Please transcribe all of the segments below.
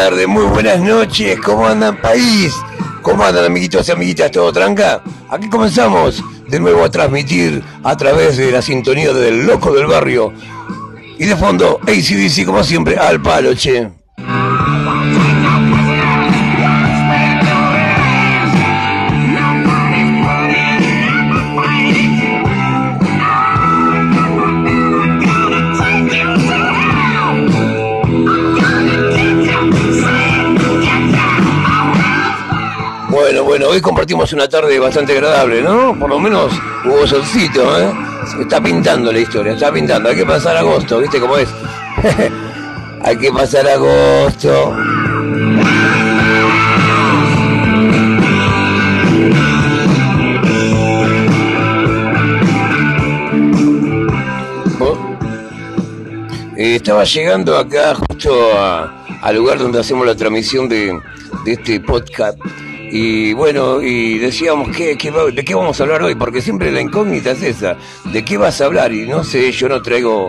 la tarde, muy buenas noches, ¿cómo andan país? ¿Cómo andan amiguitos y amiguitas? ¿Todo tranca? Aquí comenzamos de nuevo a transmitir a través de la sintonía del loco del barrio. Y de fondo, ACDC como siempre, al palo, che. Compartimos una tarde bastante agradable, ¿no? Por lo menos hubo solcito, ¿eh? Está pintando la historia, está pintando. Hay que pasar agosto, ¿viste cómo es? Hay que pasar agosto. Eh, estaba llegando acá justo al lugar donde hacemos la transmisión de, de este podcast y bueno, y decíamos, ¿qué, de qué vamos a hablar hoy? Porque siempre la incógnita es esa, ¿de qué vas a hablar? Y no sé, yo no traigo,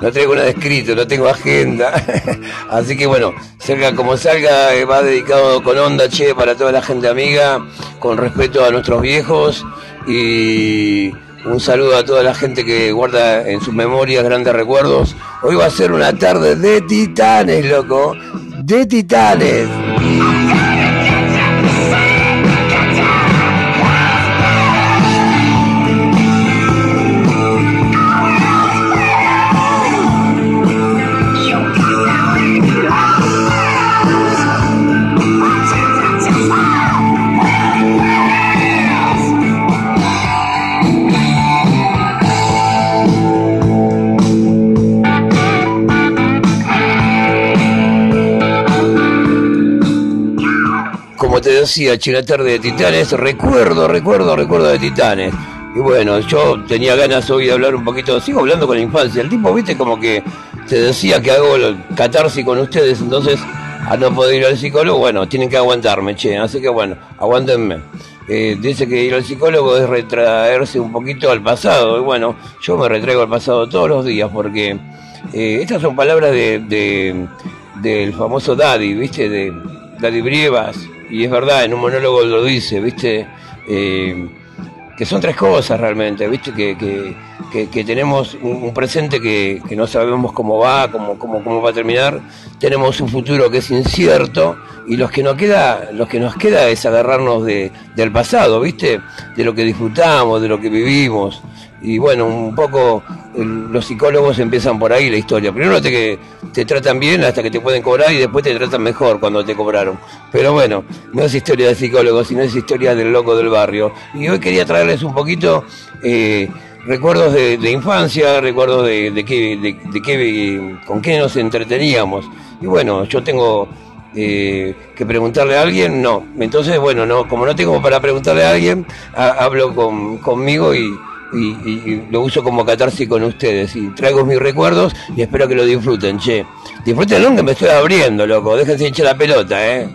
no traigo nada escrito, no tengo agenda. Así que bueno, salga como salga, eh, va dedicado con onda, che, para toda la gente amiga, con respeto a nuestros viejos y un saludo a toda la gente que guarda en sus memorias grandes recuerdos. Hoy va a ser una tarde de titanes, loco, de titanes. China Tarde de Titanes, recuerdo, recuerdo, recuerdo de Titanes. Y bueno, yo tenía ganas hoy de hablar un poquito, sigo hablando con la infancia. El tipo, viste, como que te decía que hago el catarsis con ustedes, entonces a no poder ir al psicólogo, bueno, tienen que aguantarme, che. Así que bueno, aguántenme. Eh, dice que ir al psicólogo es retraerse un poquito al pasado. Y bueno, yo me retraigo al pasado todos los días porque eh, estas son palabras de, del famoso Daddy, ¿viste? De Daddy Brievas, y es verdad, en un monólogo lo dice, ¿viste? Eh, que son tres cosas realmente, ¿viste? Que, que, que, tenemos un, presente que, no sabemos cómo va, cómo, cómo, cómo va a terminar, tenemos un futuro que es incierto y los que nos queda, los que nos queda es agarrarnos de, del pasado, ¿viste? De lo que disfrutamos, de lo que vivimos. Y bueno, un poco los psicólogos empiezan por ahí la historia. Primero te, te tratan bien hasta que te pueden cobrar y después te tratan mejor cuando te cobraron. Pero bueno, no es historia de psicólogos, sino es historia del loco del barrio. Y hoy quería traerles un poquito eh, recuerdos de, infancia, recuerdos de, de, qué, de, qué, con qué nos entreteníamos. Y bueno, yo tengo eh, que preguntarle a alguien, no. Entonces, bueno, no, como no tengo para preguntarle a alguien, hablo con, conmigo y y, lo uso como catarsis con ustedes. Y traigo mis recuerdos y espero que lo disfruten, che. Disfruten que me estoy abriendo, loco. Déjense echar la pelota, eh.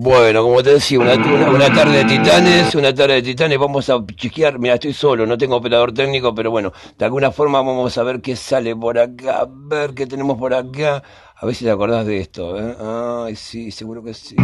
Bueno, como te decía, una, una, tarde de titanes, una tarde de titanes, vamos a chequear, mira, estoy solo, no tengo operador técnico, pero bueno, de alguna forma vamos a ver qué sale por acá, a ver qué tenemos por acá, a ver si te acordás de esto, ¿eh? Ay, sí, seguro que sí.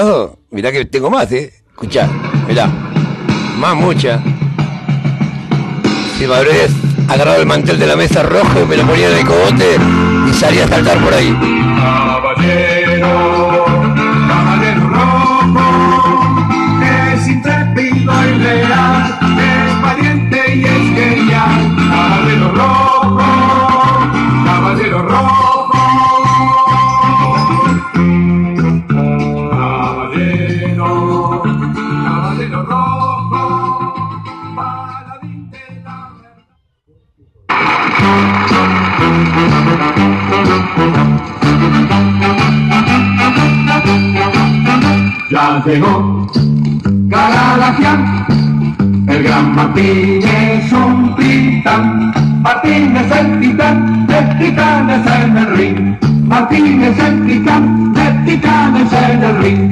¿Estás preparado? Mirá que tengo más, ¿eh? Escuchá, mirá. Más mucha. Si me habrías agarrado el mantel de la mesa rojo y me lo ponía en el cogote y salía a saltar por ahí. Ya llegó Galalacian, el gran Martín es un titán. Martín es el titán, de titanes en el ring. Martín es el titán, de titanes en el ring.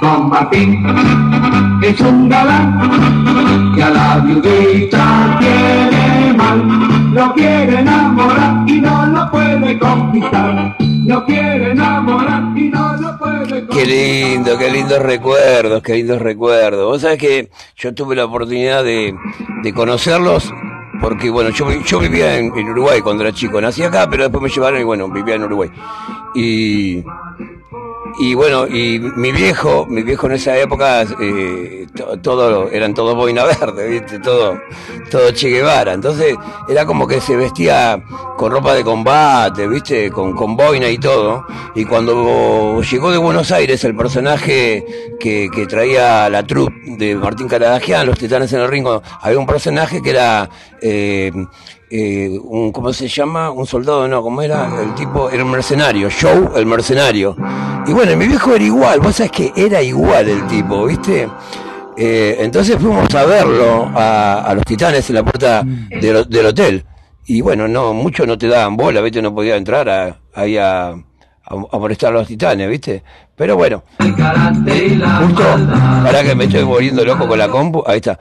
Don Martín es un galán y a la viudita tiene mal. Lo quiere puede conquistar. Lo quiere enamorar y no lo puede conquistar. Qué lindo, qué lindos recuerdos, qué lindos recuerdos. Vos sabés que yo tuve la oportunidad de, de conocerlos porque, bueno, yo, yo vivía en, en Uruguay cuando era chico. Nací acá, pero después me llevaron y, bueno, vivía en Uruguay. Y y bueno, y mi viejo, mi viejo en esa época, eh, to- todo, eran todos boina verde, ¿viste? Todo, todo Che Guevara. Entonces, era como que se vestía con ropa de combate, ¿viste? Con, con boina y todo. Y cuando llegó de Buenos Aires el personaje que, que traía la troupe de Martín Caradagian, Los Titanes en el Ringo, había un personaje que era, eh, eh, un, ¿cómo se llama? Un soldado, no, ¿cómo era? El tipo era un mercenario, Joe el mercenario. Y bueno, mi viejo era igual, vos sabés que era igual el tipo, ¿viste? Eh, entonces fuimos a verlo a, a los titanes en la puerta del, del hotel. Y bueno, no, muchos no te daban bola, ¿viste? No podía entrar a- ahí a, a, a molestar a los titanes, ¿viste? Pero bueno, justo, para que me estoy volviendo loco con la compu, ahí está,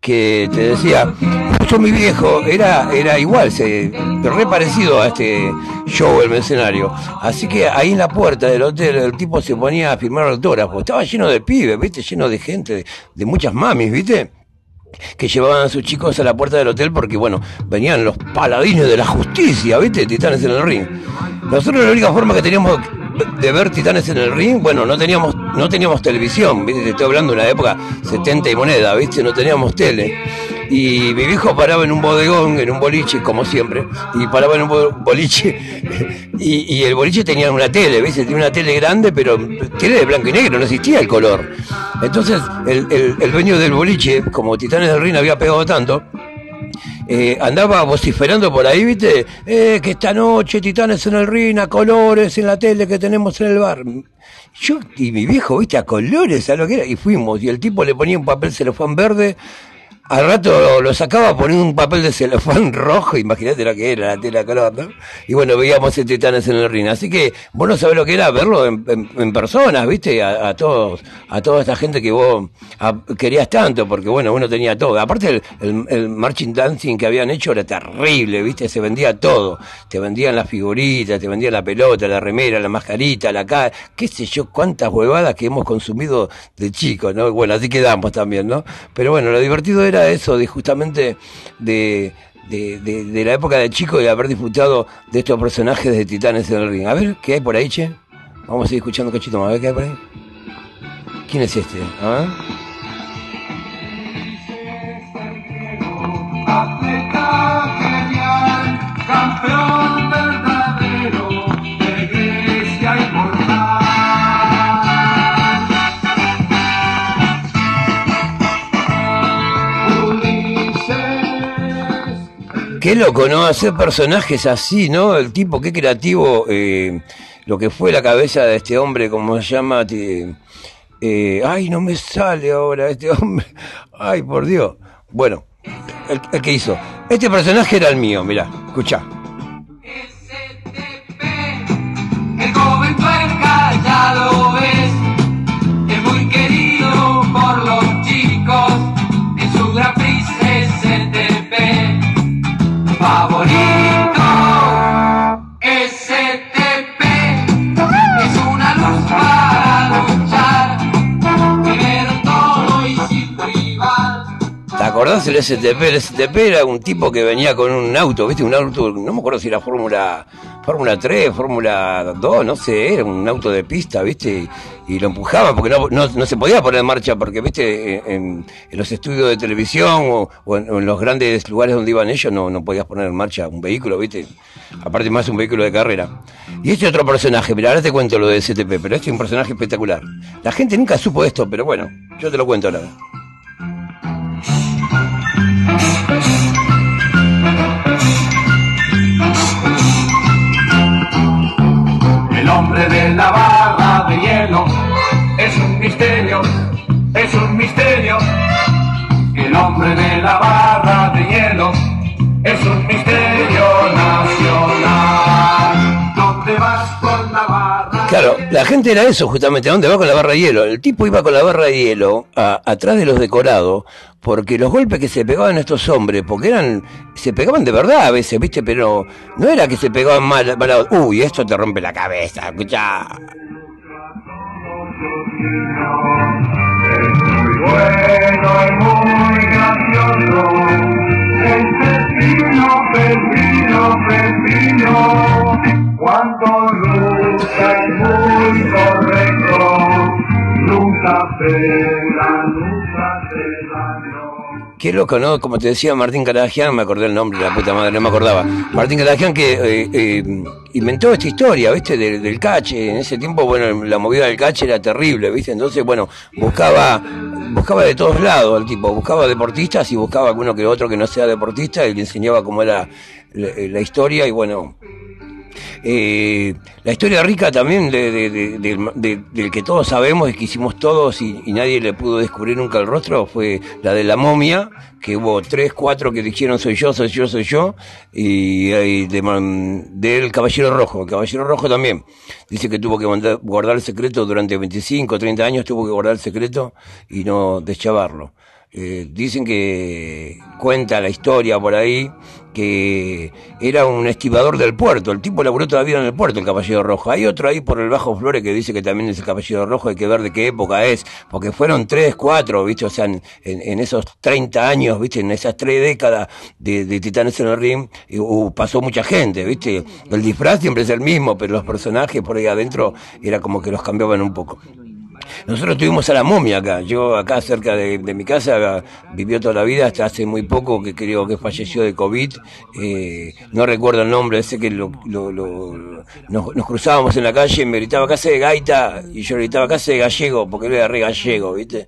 que te decía, justo mi viejo era, era igual, se, re parecido a este show, el mercenario. Así que ahí en la puerta del hotel el tipo se ponía a firmar autógrafos, estaba lleno de pibes, ¿viste? Lleno de gente, de, de muchas mamis, ¿viste? que llevaban a sus chicos a la puerta del hotel porque, bueno, venían los paladines de la justicia, ¿viste? Titanes en el ring. Nosotros la única forma que teníamos de ver Titanes en el ring, bueno, no teníamos no teníamos televisión, ¿viste? Te estoy hablando de una época 70 y moneda, ¿viste? No teníamos tele. Y mi viejo paraba en un bodegón, en un boliche, como siempre, y paraba en un bo- boliche, y, y el boliche tenía una tele, ¿viste? Tenía una tele grande, pero tele de blanco y negro, no existía el color. Entonces, el, el, el dueño del boliche, como Titanes del Ring había pegado tanto, eh, andaba vociferando por ahí, ¿viste? Eh, que esta noche Titanes en el ring, a colores en la tele que tenemos en el bar. Yo y mi viejo, ¿viste? A colores, a lo que era. Y fuimos, y el tipo le ponía un papel celofán verde. Al rato lo, sacaba poniendo un papel de celofán rojo, imagínate lo que era la tela color, ¿no? Y bueno, veíamos el Titanes en el ring. Así que vos no sabés lo que era verlo en, en, personas, ¿viste? A, todos, a toda esta gente que vos querías tanto, porque bueno, uno tenía todo. Aparte el, el, el marching dancing que habían hecho era terrible, ¿viste? Se vendía todo. Te vendían las figuritas, te vendían la pelota, la remera, la mascarita, la cara, qué sé yo, cuántas huevadas que hemos consumido de chicos, ¿no? Bueno, así quedamos también, ¿no? Pero bueno, lo divertido era eso, de justamente de, de, la época de chico y haber disfrutado de estos personajes de Titanes en el ring. A ver, ¿qué hay por ahí, che? Vamos a seguir escuchando cachito más, a ver qué hay por ahí. ¿Quién es este? Qué loco, ¿no? Hacer personajes así, ¿no? El tipo, qué creativo, eh, lo que fue la cabeza de este hombre, como se llama, eh, ay, no me sale ahora este hombre, ay, por Dios. Bueno, el, el que hizo. Este personaje era el mío, mirá, escuchá. Acordás el STP? El STP era un tipo que venía con un auto, ¿viste? Un auto, no me acuerdo si era Fórmula Fórmula 3, Fórmula 2, no sé, era un auto de pista, ¿viste? Y, lo empujaba porque no, no, no se podía poner en marcha, porque, ¿viste? En, los estudios de televisión o, o en, o en los grandes lugares donde iban ellos no, no podías poner en marcha un vehículo, ¿viste? Aparte más un vehículo de carrera. Y este otro personaje, mira, ahora te cuento lo de STP, pero este es un personaje espectacular. La gente nunca supo esto, pero bueno, yo te lo cuento ahora. nombre de la La gente era eso justamente, ¿a dónde va con la barra de hielo? El tipo iba con la barra de hielo a- atrás de los decorados, porque los golpes que se pegaban estos hombres, porque eran, se pegaban de verdad a veces, ¿viste? Pero no era que se pegaban mal, uy, esto te rompe la cabeza, escuchá. Bueno El. Cuando lucha es muy correcto. Nunca pela, nunca se daño. Qué loco, ¿no? Como te decía Martín Caragian, me acordé el nombre, la puta madre, no me acordaba. Martín Caragian que eh, eh, inventó esta historia, ¿viste? Del, del cache. En ese tiempo, bueno, la movida del cache era terrible, ¿viste? Entonces, bueno, buscaba buscaba de todos lados el tipo, buscaba deportistas y buscaba alguno que otro que no sea deportista y le enseñaba cómo era la historia y bueno, eh, la historia rica también de, de- de- del- de- del que todos sabemos y que hicimos todos y, nadie le pudo descubrir nunca el rostro fue la de la momia, que hubo tres, cuatro que dijeron soy yo, soy yo, soy yo, y, y del Caballero Rojo. El Caballero Rojo también dice que tuvo que guardar el secreto durante 25, 30 años, tuvo que guardar el secreto y no deschavarlo. Eh, dicen que cuenta la historia por ahí que era un estibador del puerto. El tipo laburó toda la vida en el puerto, el Caballero Rojo. Hay otro ahí por el Bajo Flores que dice que también es el Caballero Rojo. Hay que ver de qué época es, porque fueron tres, cuatro, ¿viste? O sea, en, en- esos 30 años, ¿viste? En esas tres décadas de, de Titanes en el Ring, uh, pasó mucha gente, ¿viste? El disfraz siempre es el mismo, pero los personajes por ahí adentro era como que los cambiaban un poco. Nosotros tuvimos a la momia acá. Yo acá cerca de, mi casa vivió toda la vida hasta hace muy poco que creo que falleció de COVID. Eh, no recuerdo el nombre, sé que lo, lo- lo- nos, cruzábamos en la calle y me gritaba casa de gaita y yo gritaba casa de gallego porque él era re gallego, ¿viste?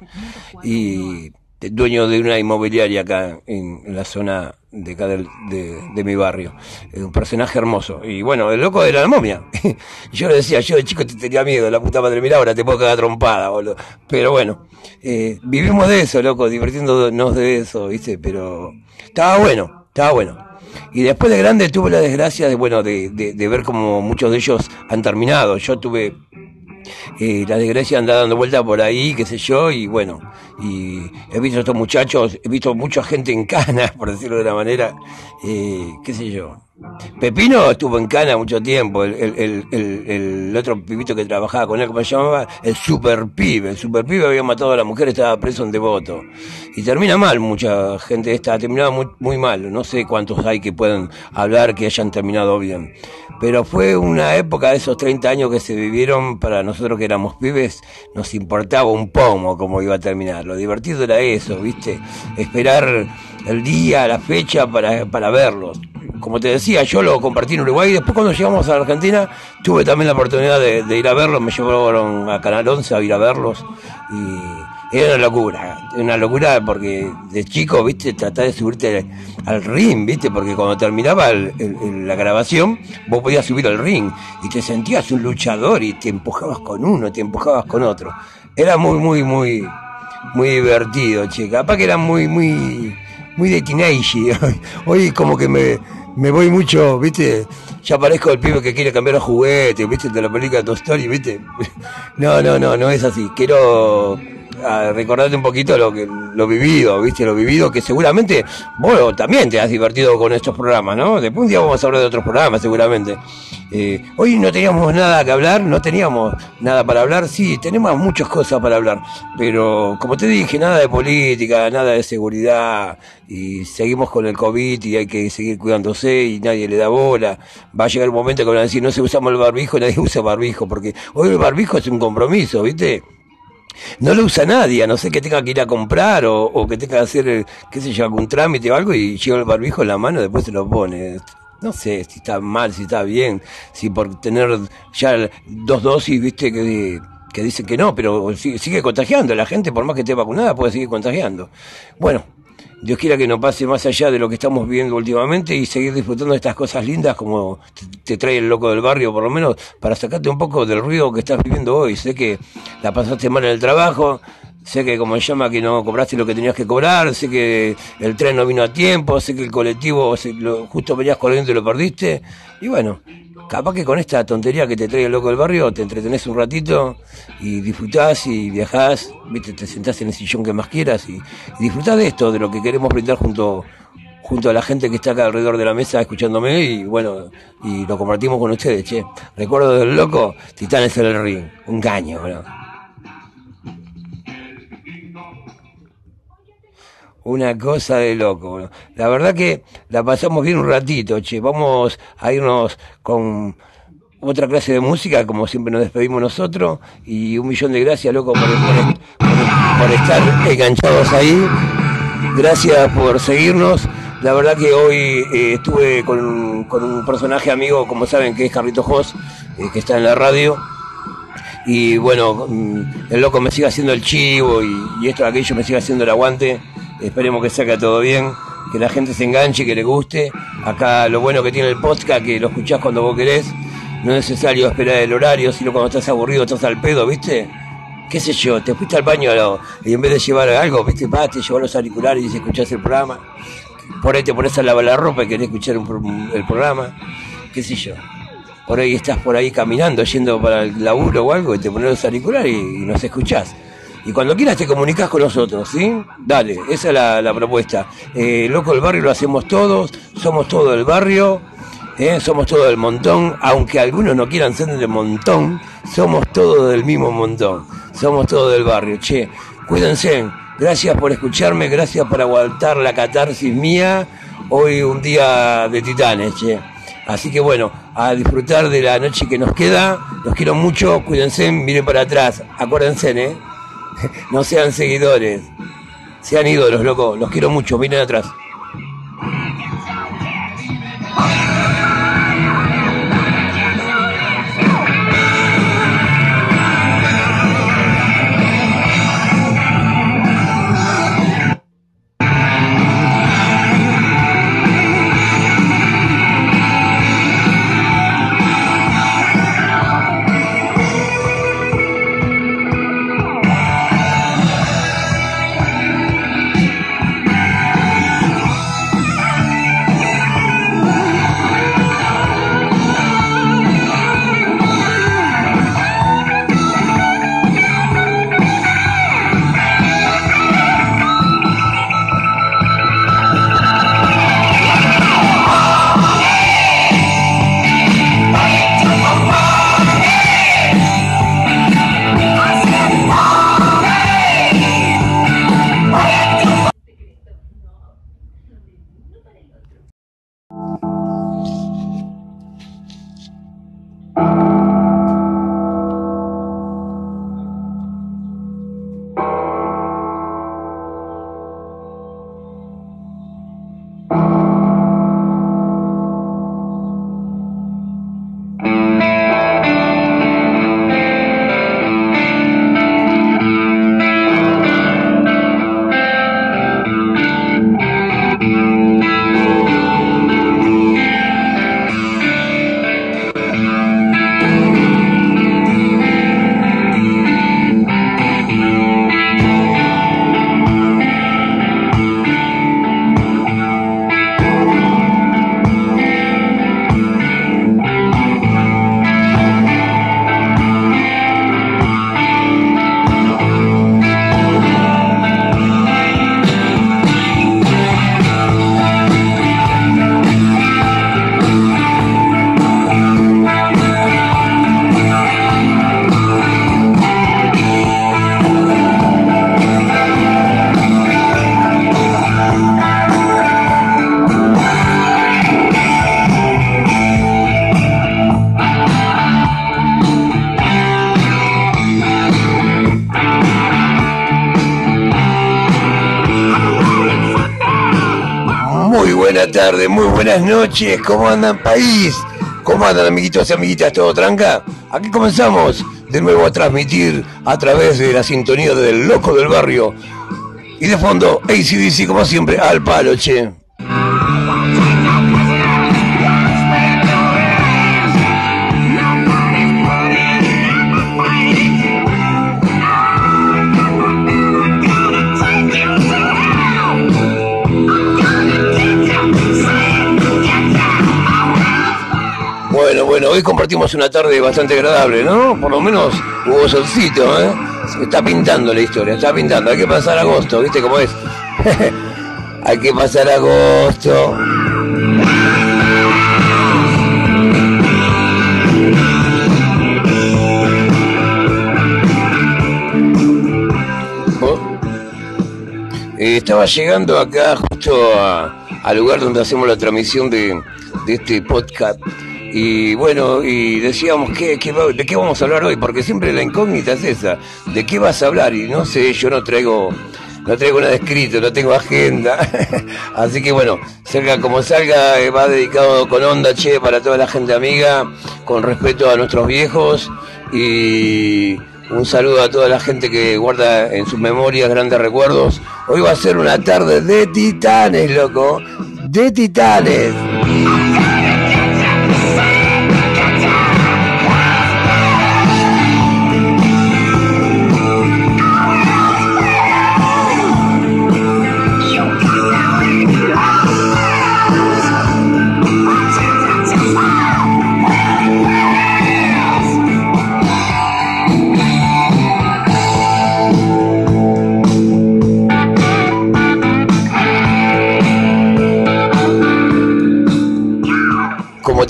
Y dueño de una inmobiliaria acá en, la zona de acá del- de, de mi barrio. Un personaje hermoso. Y bueno, el loco era la momia. yo le decía, yo de chico te tenía miedo, la puta madre, mira, ahora te puedo quedar trompada, boludo. Pero bueno, eh, vivimos de eso, loco, divirtiéndonos de eso, ¿viste? Pero estaba bueno, estaba bueno. Y después de grande tuve la desgracia de, bueno, de, de, de ver como muchos de ellos han terminado. Yo tuve eh, la desgracia anda dando vuelta por ahí, qué sé yo, y bueno, y he visto a estos muchachos, he visto mucha gente en cana, por decirlo de una manera, eh, qué sé yo. Pepino estuvo en cana mucho tiempo, el, otro pibito que trabajaba con él, ¿cómo se llamaba? El super pibe, el super pibe había matado a la mujer, estaba preso en devoto. Y termina mal, mucha gente está terminado muy, muy mal, no sé cuántos hay que puedan hablar que hayan terminado bien. Pero fue una época de esos 30 años que se vivieron para nosotros que éramos pibes, nos importaba un pomo cómo iba a terminar. Lo divertido era eso, ¿viste? Esperar el día, la fecha para, para verlos. Como te decía, yo lo compartí en Uruguay y después cuando llegamos a la Argentina tuve también la oportunidad de, ir a verlos, me llevaron a Canal 11 a ir a verlos y era una locura, una locura porque de chico, viste, tratás de subirte al ring, viste, porque cuando terminaba la grabación, vos podías subir al ring y te sentías un luchador y te empujabas con uno, te empujabas con otro. Era muy, muy, muy, muy divertido, che. Capaz que era muy, muy, muy de teenage. Hoy como que me, me voy mucho, viste, ya parezco el pibe que quiere cambiar los juguetes, viste, de la película Toy Story, viste. No, no, no, no es así. Quiero a recordarte un poquito lo que lo vivido, viste, lo vivido que seguramente vos también te has divertido con estos programas, ¿no? Después un día vamos a hablar de otros programas seguramente. Eh, hoy no teníamos nada que hablar, no teníamos nada para hablar, sí, tenemos muchas cosas para hablar, pero como te dije, nada de política, nada de seguridad, y seguimos con el COVID y hay que seguir cuidándose y nadie le da bola. Va a llegar un momento que van a decir, no se usamos el barbijo, nadie usa barbijo, porque hoy el barbijo es un compromiso, ¿viste? No lo usa nadie, a no ser que tenga que ir a comprar o, o que tenga que hacer, eh, qué sé yo, algún trámite o algo y lleva el barbijo en la mano y después se lo pone. No sé si está mal, si está bien, si por tener ya dos dosis, viste, que, que dicen que no, pero sigue, sigue contagiando. La gente, por más que esté vacunada, puede seguir contagiando. Bueno, Dios quiera que no pase más allá de lo que estamos viviendo últimamente y seguir disfrutando de estas cosas lindas como te, trae el loco del barrio, por lo menos para sacarte un poco del ruido que estás viviendo hoy. Sé que la pasaste mal en el trabajo, Sé que como llama que no cobraste lo que tenías que cobrar, sé que el tren no vino a tiempo, sé que el colectivo justo venías corriendo y lo perdiste. Y bueno, capaz que con esta tontería que te trae el loco del barrio te entretenés un ratito y disfrutás y viajás, viste, te sentás en el sillón que más quieras y, y disfrutás de esto, de lo que queremos brindar junto junto a la gente que está acá alrededor de la mesa escuchándome y bueno, y lo compartimos con ustedes, che. Recuerdo del loco, Titanes en el ring, un caño. Una cosa de loco. La verdad que la pasamos bien un ratito, che. Vamos a irnos con otra clase de música, como siempre nos despedimos nosotros, y un millón de gracias, loco, por, estar enganchados ahí. Gracias por seguirnos. La verdad que hoy eh, estuve con, un personaje amigo, como saben, que es Carlito Jos, eh, que está en la radio. Y bueno, mm, el loco me sigue haciendo el chivo y, y esto, aquello me sigue haciendo el aguante. Esperemos que saque todo bien, que la gente se enganche, que le guste. Acá lo bueno que tiene el podcast, que lo escuchás cuando vos querés. No es necesario esperar el horario, sino cuando estás aburrido, estás al pedo, ¿viste? qué sé yo, te fuiste al baño y en vez de llevar algo, viste, pa, te llevas los auriculares y escuchás el programa por ahí te pones a lavar la ropa y querés escuchar el programa, qué sé yo. Por ahí estás por ahí caminando, yendo para el laburo o algo, y te pones los auriculares y, nos escuchás. Y cuando quieras te comunicas con nosotros, ¿sí? Dale, esa es la, propuesta. Eh, Loco del Barrio lo hacemos todos, somos todo el barrio, ¿eh? somos todo del montón, aunque algunos no quieran ser del montón, somos todos del mismo montón, somos todos del barrio, che, cuídense, Gracias por escucharme, gracias por aguantar la catarsis mía. Hoy un día de titanes, che. Así que bueno, a disfrutar de la noche que nos queda. Los quiero mucho, cuídense, miren para atrás. Acuérdense, ¿eh? No sean seguidores. Sean ídolos, loco. Los quiero mucho, miren atrás. Muy buenas noches. ¿Cómo andan, país? ¿Cómo andan, amiguitos y amiguitas? ¿Todo tranca? Aquí comenzamos de nuevo a transmitir a través de la sintonía del loco del barrio. Y de fondo, ACDC, como siempre, al palo, che. Compartimos una tarde bastante agradable, ¿no? Por lo menos hubo solcito, ¿eh? está pintando la historia, está pintando. Hay que pasar agosto, ¿viste cómo es? Hay que pasar agosto. Eh, estaba llegando acá justo al lugar donde hacemos la transmisión de, este podcast y bueno, y decíamos, ¿qué, de qué vamos a hablar hoy? Porque siempre la incógnita es esa, ¿de qué vas a hablar? Y no sé, yo no traigo, no traigo nada escrito, no tengo agenda. Así que bueno, salga como salga, eh, va dedicado con onda, che, para toda la gente amiga, con respeto a nuestros viejos y un saludo a toda la gente que guarda en sus memorias grandes recuerdos. Hoy va a ser una tarde de titanes, loco. De titanes.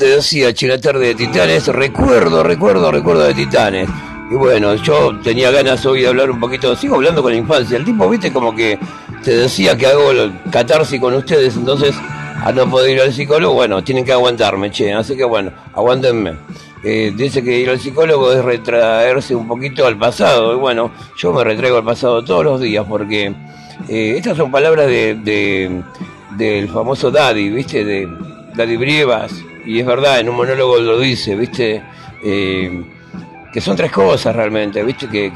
Te decía, China Tarde de Titanes, recuerdo, recuerdo, recuerdo de Titanes. Y bueno, yo tenía ganas hoy de hablar un poquito, sigo hablando con la infancia. El tipo, viste, como que te decía que hago catarsis con ustedes, entonces a no poder ir al psicólogo, bueno, tienen que aguantarme, che. Así que bueno, aguántenme. Eh, dice que ir al psicólogo es retraerse un poquito al pasado. Y bueno, yo me retraigo al pasado todos los días porque eh, estas son palabras de, del famoso Daddy, ¿viste? De Daddy Brievas, y es verdad, en un monólogo lo dice, ¿viste? Eh, que son tres cosas realmente, ¿viste? Que,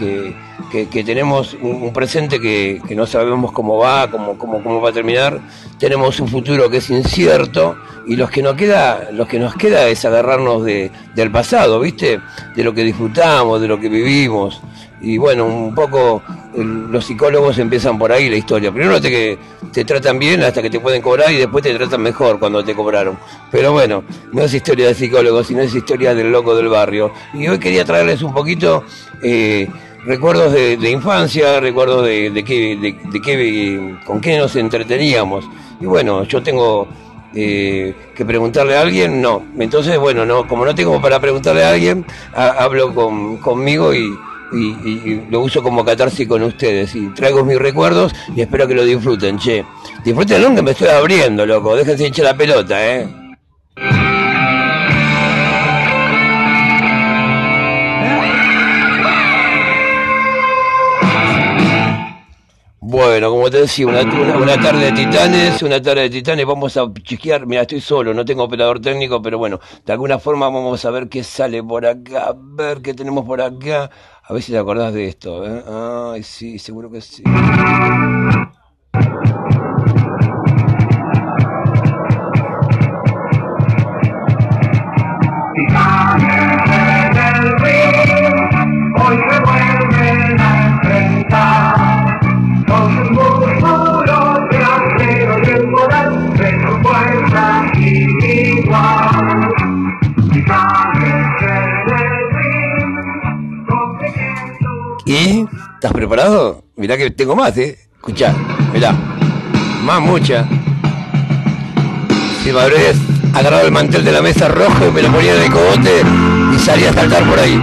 que, tenemos un, presente que, no sabemos cómo va, cómo, cómo, cómo va a terminar, tenemos un futuro que es incierto y los que nos queda, los que nos queda es agarrarnos de, del pasado, ¿viste? De lo que disfrutamos, de lo que vivimos. Y bueno, un poco los psicólogos empiezan por ahí la historia. Primero te, te tratan bien hasta que te pueden cobrar y después te tratan mejor cuando te cobraron. Pero bueno, no es historia de psicólogos, sino es historia del loco del barrio. Y hoy quería traerles un poquito eh, recuerdos de, infancia, recuerdos de, de, qué, de, qué, con qué nos entreteníamos. Y bueno, yo tengo eh, que preguntarle a alguien, no. Entonces, bueno, no, como no tengo para preguntarle a alguien, hablo con, conmigo y y, lo uso como catarsis con ustedes. Y traigo mis recuerdos y espero que lo disfruten, che. Disfruten que me estoy abriendo, loco. Déjense hinchar la pelota, eh. Bueno, como te decía, una, una, tarde de titanes, una tarde de titanes, vamos a chequear, mira, estoy solo, no tengo operador técnico, pero bueno, de alguna forma vamos a ver qué sale por acá, a ver qué tenemos por acá, a ver si te acordás de esto, ¿eh? Ay, sí, seguro que sí. ¿Y? ¿Estás preparado? Mirá que tengo más, ¿eh? Escuchá, mirá. Más mucha. Si me habrías agarrado el mantel de la mesa rojo me lo ponía en el cogote y salía a saltar por ahí.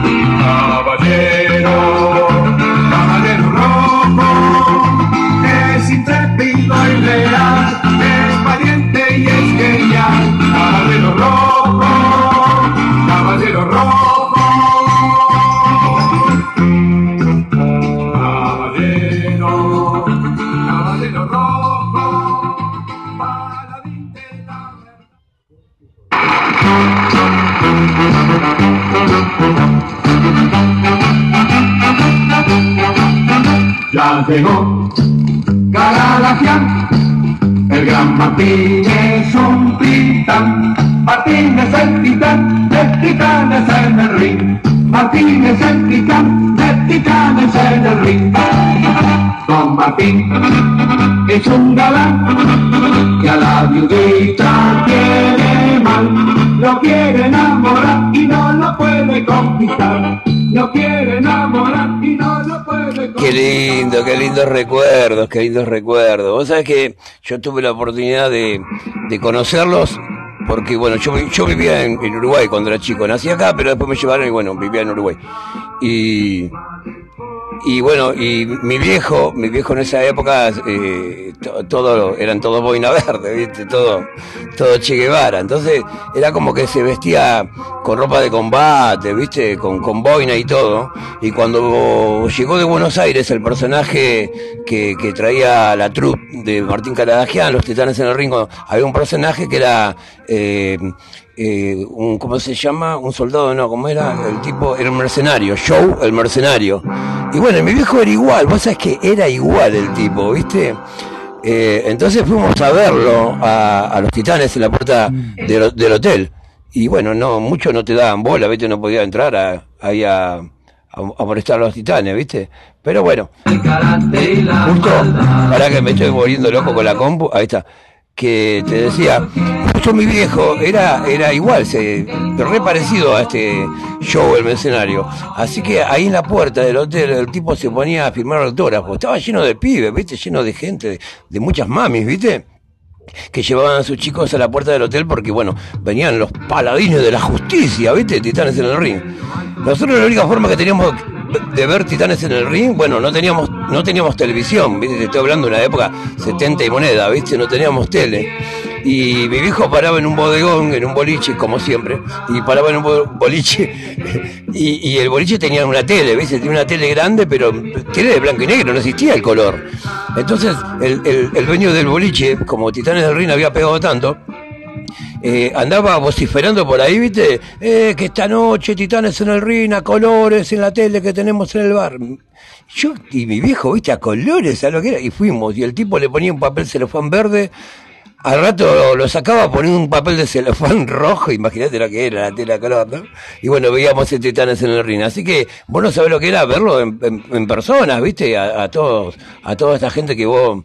Gran Martín es un titán. Martín es el titán, el titán es en el ring. Martín es el titán, el titán es en el ring. Don Martín es un galán que a la viudita tiene mal, lo quiere enamorar y no lo puede conquistar. No quiere enamorar Qué lindo, qué lindos recuerdos, qué lindos recuerdos. Vos sabés que yo tuve la oportunidad de, conocerlos porque bueno, yo, vivía en Uruguay cuando era chico, nací acá, pero después me llevaron y bueno, vivía en Uruguay. Y y bueno, y mi viejo, mi viejo en esa época, eh, to- todo, eran todos boina verde, ¿viste? Todo, todo Che Guevara. Entonces, era como que se vestía con ropa de combate, ¿viste? Con, con boina y todo. Y cuando llegó de Buenos Aires el personaje que, que traía la troupe de Martín Caradagian, Los Titanes en el Ringo, había un personaje que era, eh, eh, un, ¿cómo se llama? Un soldado, no, ¿cómo era? El tipo, era un mercenario, Joe el mercenario. Y bueno, mi viejo era igual, vos sabés que era igual el tipo, ¿viste? Eh, entonces fuimos a verlo a, los titanes en la puerta del, del hotel. Y bueno, no, muchos no te daban bola, ¿viste? No podía entrar a- ahí a, a, a molestar a los titanes, ¿viste? Pero bueno, justo, para que me estoy volviendo loco con la compu, ahí está, que te decía, justo mi viejo era, era igual, se, re parecido a este show, el mercenario. Así que ahí en la puerta del hotel el tipo se ponía a firmar autógrafos, estaba lleno de pibes, ¿viste? Lleno de gente, de, de muchas mamis, ¿viste? que llevaban a sus chicos a la puerta del hotel porque, bueno, venían los paladines de la justicia, ¿viste? Titanes en el ring. Nosotros la única forma que teníamos de ver Titanes en el ring, bueno, no teníamos no teníamos televisión, ¿viste? Te estoy hablando de una época 70 y moneda, ¿viste? No teníamos tele. Y mi viejo paraba en un bodegón, en un boliche, como siempre, y paraba en un bo- boliche, y, y el boliche tenía una tele, ¿viste? Tenía una tele grande, pero tele de blanco y negro, no existía el color. Entonces, el, el, el dueño del boliche, como Titanes del Ring había pegado tanto, eh, andaba vociferando por ahí, ¿viste? Eh, que esta noche Titanes en el ring, a colores en la tele que tenemos en el bar. Yo y mi viejo, ¿viste? A colores, ¿sabes lo que era? Y fuimos, y el tipo le ponía un papel celofán verde, al rato lo, sacaba poniendo un papel de celofán rojo, imagínate lo que era la tela color, ¿no? Y bueno, veíamos el Titanes en el ring. Así que vos no sabés lo que era verlo en, en, personas, ¿viste? A, todos, a toda esta gente que vos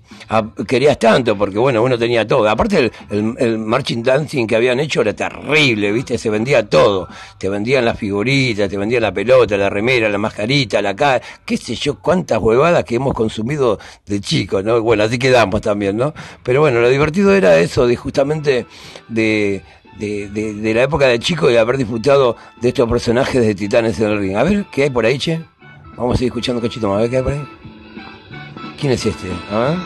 querías tanto, porque bueno, uno tenía todo. Aparte el, el, el marching dancing que habían hecho era terrible, ¿viste? Se vendía todo. Te vendían las figuritas, te vendían la pelota, la remera, la mascarita, la cara, qué sé yo, cuántas huevadas que hemos consumido de chicos, ¿no? Bueno, así quedamos también, ¿no? Pero bueno, lo divertido era eso, de justamente de, de, de, la época de chico y haber disfrutado de estos personajes de Titanes en el ring. A ver, ¿qué hay por ahí, che? Vamos a seguir escuchando cachito más, a ver qué hay por ahí. ¿Quién es este? A.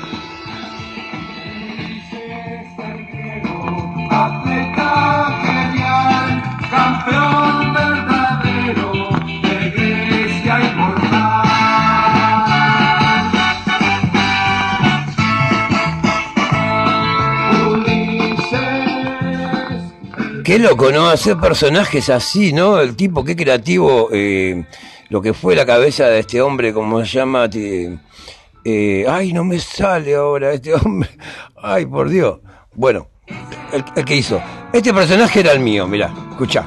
Atleta genial, campeón Qué loco, ¿no? Hacer personajes así, ¿no? El tipo, qué creativo, eh, lo que fue la cabeza de este hombre, como se llama, eh, ay, no me sale ahora este hombre, ay, por Dios. Bueno, el, el que hizo. Este personaje era el mío, mirá, escuchá.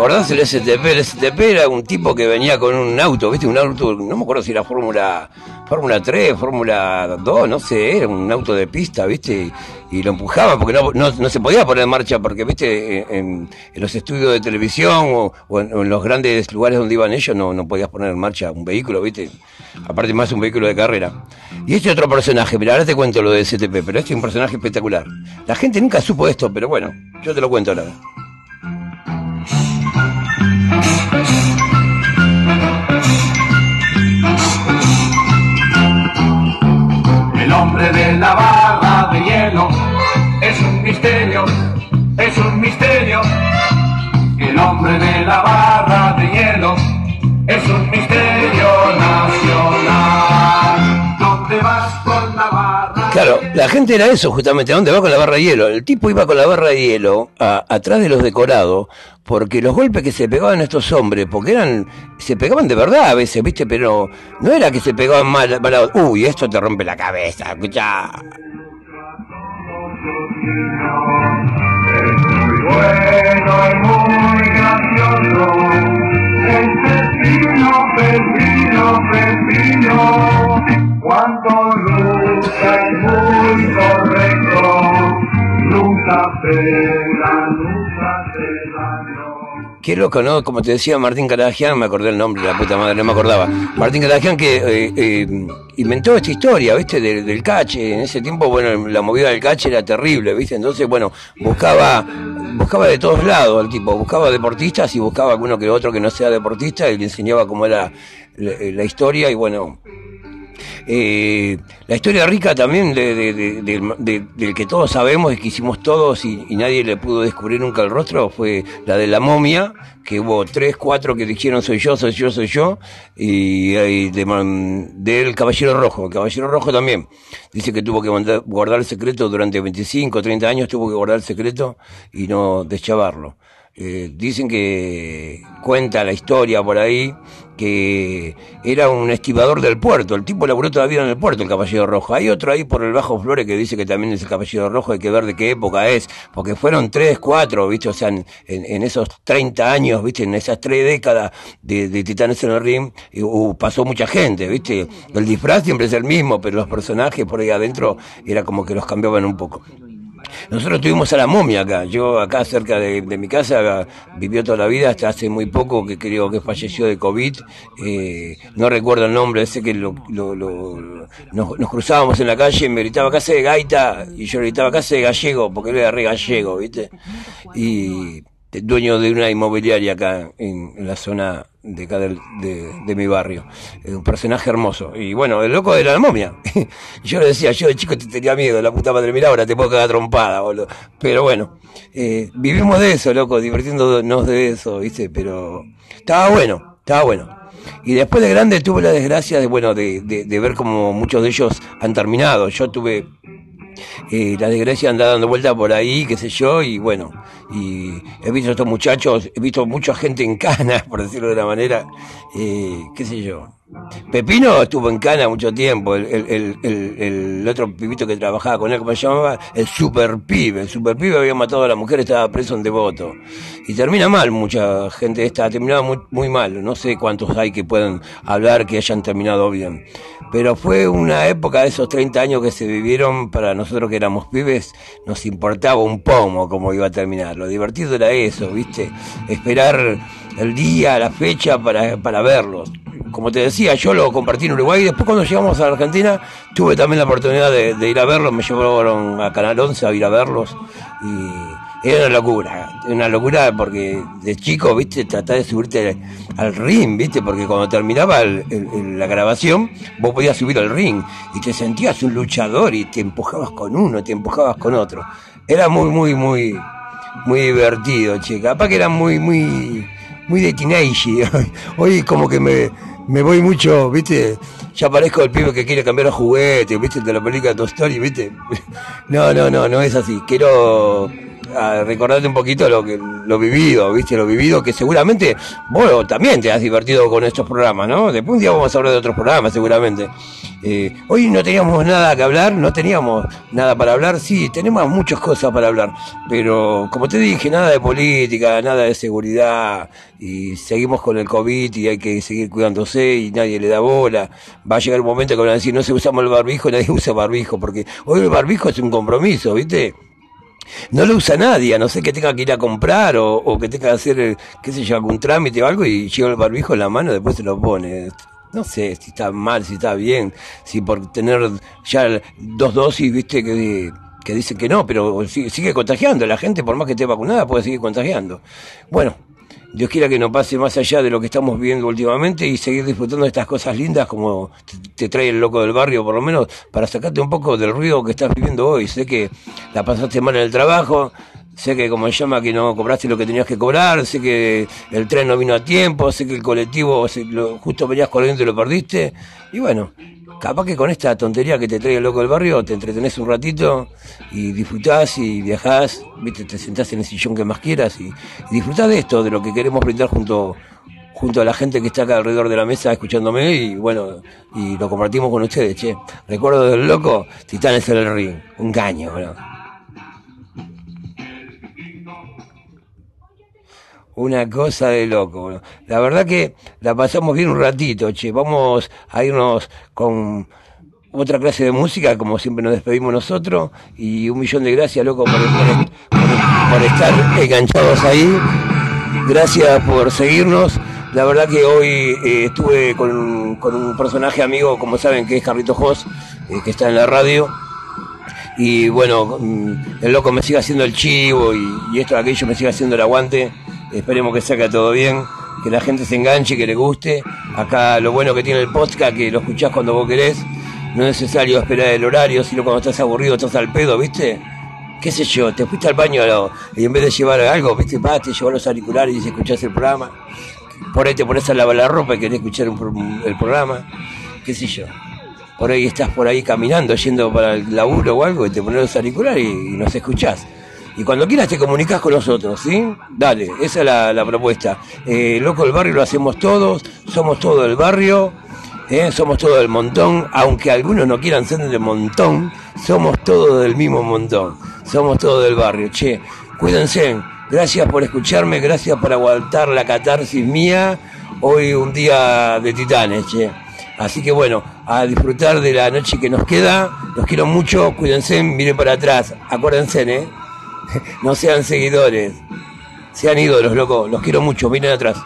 Acordás el STP? El STP era un tipo que venía con un auto, ¿viste? Un auto, no me acuerdo si era Fórmula Fórmula 3, Fórmula 2, no sé, era un auto de pista, ¿viste? Y, lo empujaba porque no, no, se podía poner en marcha porque, ¿viste? En, los estudios de televisión o, o en los grandes lugares donde iban ellos no, no podías poner en marcha un vehículo, ¿viste? Aparte más un vehículo de carrera. Y este otro personaje, mira, ahora te cuento lo de STP, pero este es un personaje espectacular. La gente nunca supo esto, pero bueno, yo te lo cuento ahora. El hombre de la barra de hielo es un misterio, es un misterio. El hombre de la barra la gente era eso justamente, ¿a dónde va con la barra de hielo? El tipo iba con la barra de hielo a- atrás de los decorados, porque los golpes que se pegaban estos hombres, porque eran, se pegaban de verdad a veces, ¿viste? Pero no era que se pegaban mal, uy, esto te rompe la cabeza, escuchá. Es muy bueno El. Cuánto lucha y muy correcto. Nunca pega, nunca daño. Qué loco, ¿no? Como te decía Martín Caragian, me acordé el nombre, la puta madre, no me acordaba. Martín Caragian que eh, eh, inventó esta historia, ¿viste? Del, del cache. En ese tiempo, bueno, la movida del cache era terrible, ¿viste? Entonces, bueno, buscaba buscaba de todos lados el tipo, buscaba deportistas y buscaba alguno que otro que no sea deportista y le enseñaba cómo era la historia y bueno, eh, la historia rica también de, de- de- del- de- del que todos sabemos y que hicimos todos y, nadie le pudo descubrir nunca el rostro fue la de la momia, que hubo tres, cuatro que dijeron soy yo, soy yo, soy yo, y, y del Caballero Rojo. El Caballero Rojo también dice que tuvo que guardar el secreto durante 25, 30 años, tuvo que guardar el secreto y no deschavarlo. Eh, dicen que cuenta la historia por ahí que era un estibador del puerto, el tipo laburó todavía en el puerto, el Caballero Rojo. Hay otro ahí por el Bajo Flores que dice que también es el Caballero Rojo, hay que ver de qué época es, porque fueron tres, cuatro, ¿viste? O sea, en, en- esos 30 años, ¿viste? En esas tres décadas de, de Titanes en el Ring, eh, uh, pasó mucha gente, ¿viste? El disfraz siempre es el mismo, pero los personajes por ahí adentro era como que los cambiaban un poco. Nosotros tuvimos a la momia acá. Yo acá cerca de, mi casa vivió toda la vida hasta hace muy poco que creo que falleció de COVID. Eh, no recuerdo el nombre, sé que lo, lo- lo- nos, nos cruzábamos en la calle y me gritaba casa de gaita y yo gritaba casa de gallego porque él era re gallego, ¿viste? Y dueño de una inmobiliaria acá en, la zona de acá del- de, mi barrio. Un personaje hermoso. Y bueno, el loco era la momia. yo le decía, yo de chico te tenía miedo, la puta madre, mira, ahora te puedo quedar trompada, boludo. Pero bueno, eh, vivimos de eso, loco, divirtiéndonos de eso, ¿viste? Pero estaba bueno, estaba bueno. Y después de grande tuve la desgracia de, bueno, de, de, de ver como muchos de ellos han terminado. Yo tuve eh, la desgracia anda dando vuelta por ahí, qué sé yo, y bueno, y he visto a estos muchachos, he visto mucha gente en cana, por decirlo de una manera, eh, qué sé yo. Pepino estuvo en cana mucho tiempo, el otro pibito que trabajaba con él, ¿cómo se llamaba? El super pibe, el super pibe había matado a la mujer, estaba preso en devoto. Y termina mal mucha gente esta, ha terminado muy, muy mal, no sé cuántos hay que puedan hablar que hayan terminado bien. Pero fue una época de esos 30 años que se vivieron para nosotros que éramos pibes, nos importaba un pomo cómo iba a terminar. Lo divertido era eso, ¿viste? Esperar el día, la fecha para, para verlos. Como te decía, yo lo compartí en Uruguay y después cuando llegamos a la Argentina tuve también la oportunidad de, ir a verlos, me llevaron a Canal 11 a ir a verlos y era una locura, una locura porque de chico, viste, tratás de subirte al ring, viste, porque cuando terminaba la grabación, vos podías subir al ring y te sentías un luchador y te empujabas con uno, te empujabas con otro. Era muy, muy, muy, muy divertido, che. Capaz que era muy, muy, muy de teenage. Hoy como que me, me voy mucho, viste, ya parezco el pibe que quiere cambiar los juguetes, viste, de la película Toy Story, viste. No, no, no, no es así. Quiero a recordarte un poquito lo que lo vivido, viste, lo vivido que seguramente vos también te has divertido con estos programas, ¿no? Después un día vamos a hablar de otros programas, seguramente. Eh, hoy no teníamos nada que hablar, no teníamos nada para hablar, sí, tenemos muchas cosas para hablar, pero como te dije, nada de política, nada de seguridad, y seguimos con el COVID y hay que seguir cuidándose y nadie le da bola. Va a llegar un momento que van a decir, no se usamos el barbijo, nadie usa barbijo, porque hoy el barbijo es un compromiso, ¿viste? No lo usa nadie, a no ser que tenga que ir a comprar o, que tenga que hacer, eh, qué sé yo, algún trámite o algo y lleva el barbijo en la mano y después se lo pone. No sé si está mal, si está bien, si por tener ya dos dosis, viste, que, que dicen que no, pero sigue contagiando. La gente, por más que esté vacunada, puede seguir contagiando. Bueno, Dios quiera que no pase más allá de lo que estamos viendo últimamente y seguir disfrutando de estas cosas lindas como te, trae el loco del barrio, por lo menos, para sacarte un poco del ruido que estás viviendo hoy. Sé que la pasaste mal en el trabajo, sé que como se llama que no cobraste lo que tenías que cobrar, sé que el tren no vino a tiempo, sé que el colectivo se- lo- justo venías corriendo y lo perdiste. Y bueno, capaz que con esta tontería que te trae el loco del barrio te entretenés un ratito y disfrutás y viajás, viste, te sentás en el sillón que más quieras y, y disfrutás de esto, de lo que queremos brindar junto, junto a la gente que está acá alrededor de la mesa escuchándome y bueno, y lo compartimos con ustedes, che. Recuerdo del loco, Titanes en el ring, un caño. Una cosa de loco. La verdad que la pasamos bien un ratito, che. Vamos a irnos con otra clase de música, como siempre nos despedimos nosotros. Y un millón de gracias, loco, por estar enganchados ahí. Gracias por seguirnos. La verdad que hoy eh, estuve con, con un personaje amigo, como saben, que es Carlito Jos, eh, que está en la radio. Y bueno, mm, el loco me sigue haciendo el chivo y, y esto, aquello me sigue haciendo el aguante. Esperemos que salga todo bien, que la gente se enganche, que le guste. Acá lo bueno que tiene el podcast, que lo escuchás cuando vos querés. No es necesario esperar el horario, sino cuando estás aburrido, estás al pedo, ¿viste? qué sé yo, te fuiste al baño y en vez de llevar algo, viste, pa, te llevas los auriculares y escuchás el programa. Por ahí te pones a lavar la ropa y querés escuchar un el programa, qué sé yo. Por ahí estás por ahí caminando, yendo para el laburo o algo, y te pones los auriculares y, y nos escuchás. Y cuando quieras te comunicas con nosotros, ¿sí? Dale, esa es la, propuesta. Eh, Loco del Barrio lo hacemos todos, somos todo el barrio, ¿eh? somos todo del montón, aunque algunos no quieran ser del montón, somos todos del mismo montón, somos todos del barrio. Che, cuídense, gracias por escucharme, gracias por aguantar la catarsis mía, hoy un día de titanes, che. Así que bueno, a disfrutar de la noche que nos queda, los quiero mucho, cuídense, miren para atrás, acuérdense, ¿eh? no sean seguidores, sean ídolos, loco, los quiero mucho, miren atrás.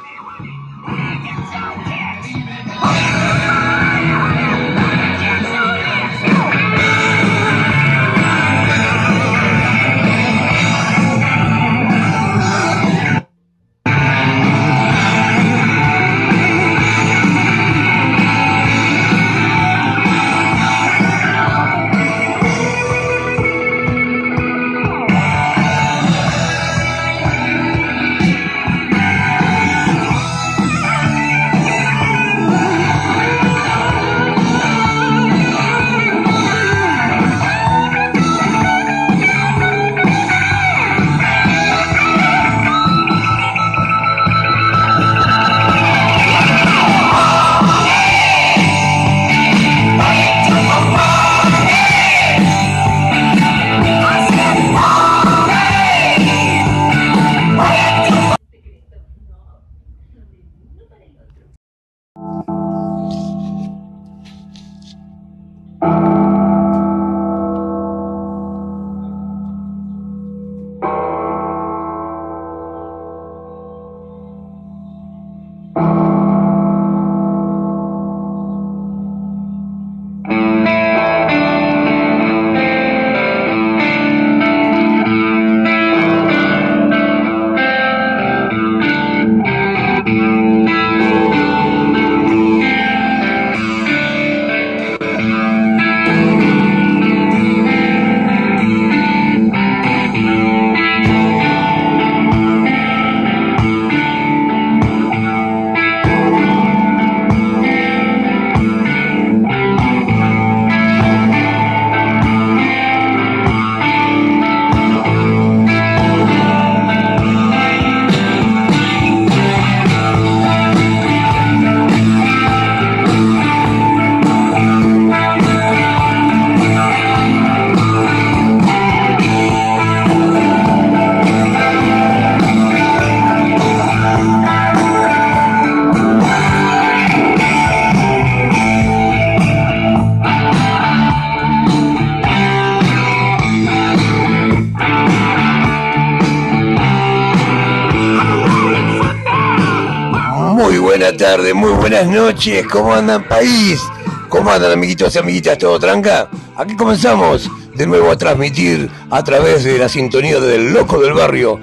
Muy buena tarde, muy buenas noches. ¿Cómo andan, país? ¿Cómo andan, amiguitos y amiguitas? ¿Todo tranca? Aquí comenzamos de nuevo a transmitir a través de la sintonía del loco del barrio.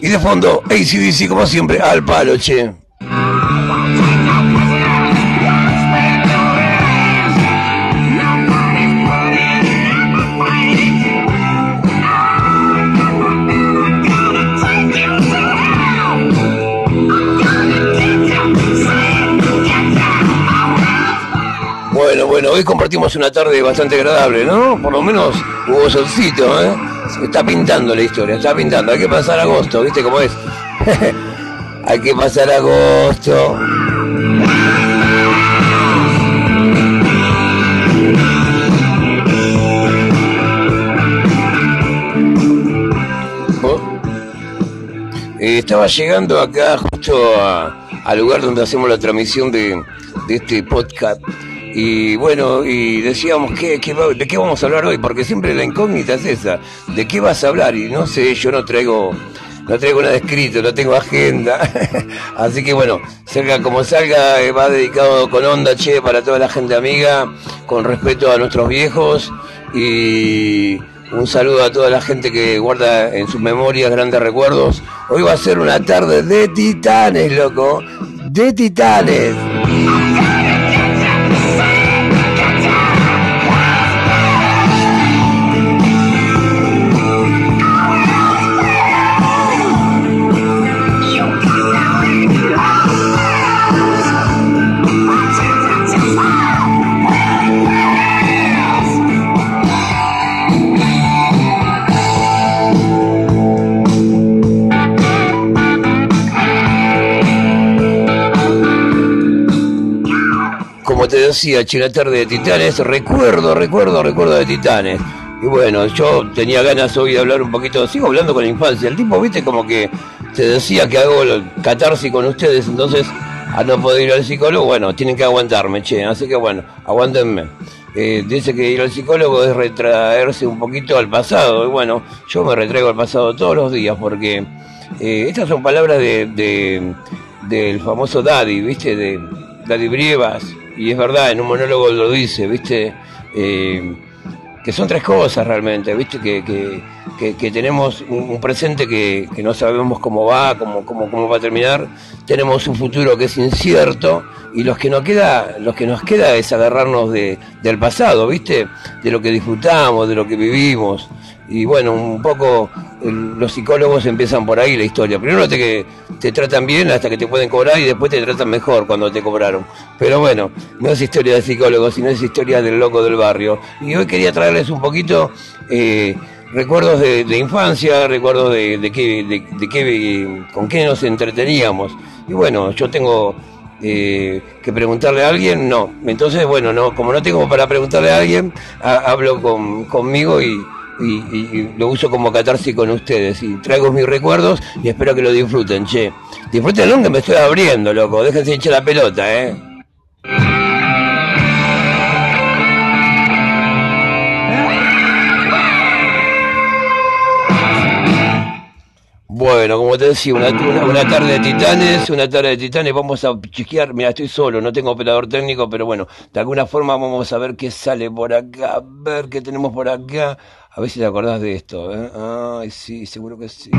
Y de fondo, ACDC, como siempre, al palo, che. Hoy compartimos una tarde bastante agradable, ¿no? Por lo menos hubo solcito, ¿eh? Está pintando la historia, está pintando. Hay que pasar agosto, ¿viste cómo es? Hay que pasar agosto. Eh, estaba llegando acá justo al lugar donde hacemos la transmisión de, este podcast y bueno, y decíamos, ¿qué, ¿de qué vamos a hablar hoy? Porque siempre la incógnita es esa, ¿de qué vas a hablar? Y no sé, yo no traigo no traigo nada escrito, no tengo agenda. Así que bueno, salga como salga, eh, va dedicado con onda, che, para toda la gente amiga, con respeto a nuestros viejos y un saludo a toda la gente que guarda en sus memorias grandes recuerdos. Hoy va a ser una tarde de titanes, loco. De titanes. China Tarde de Titanes, recuerdo, recuerdo, recuerdo de Titanes. Y bueno, yo tenía ganas hoy de hablar un poquito, sigo hablando con la infancia. El tipo, viste, como que te decía que hago catarsis con ustedes, entonces a no poder ir al psicólogo, bueno, tienen que aguantarme, che. Así que bueno, aguántenme. Eh, dice que ir al psicólogo es retraerse un poquito al pasado. Y bueno, yo me retraigo al pasado todos los días porque eh, estas son palabras de, del famoso Daddy, ¿viste? De Daddy Brievas, y es verdad, en un monólogo lo dice, ¿viste? Eh, que son tres cosas realmente, ¿viste? Que, que, tenemos un, presente que, no sabemos cómo va, cómo, cómo, cómo va a terminar, tenemos un futuro que es incierto y los que nos queda, los que nos queda es agarrarnos de, del pasado, ¿viste? De lo que disfrutamos, de lo que vivimos. Y bueno, un poco los psicólogos empiezan por ahí la historia. Primero te, que te tratan bien hasta que te pueden cobrar y después te tratan mejor cuando te cobraron. Pero bueno, no es historia de psicólogos, sino es historia del loco del barrio. Y hoy quería traerles un poquito eh, recuerdos de, infancia, recuerdos de, de, qué, de, qué, con qué nos entreteníamos. Y bueno, yo tengo eh, que preguntarle a alguien, no. Entonces, bueno, no, como no tengo para preguntarle a alguien, hablo con, conmigo y y, lo uso como catarsis con ustedes. Y traigo mis recuerdos y espero que lo disfruten, che. Disfruten que me estoy abriendo, loco. Déjense echar la pelota, eh. Bueno, como te decía, una, una, tarde de titanes, una tarde de titanes, vamos a chequear, mira, estoy solo, no tengo operador técnico, pero bueno, de alguna forma vamos a ver qué sale por acá, a ver qué tenemos por acá. A ver si te acordás de esto. ¿eh? Ay, sí, seguro que sí.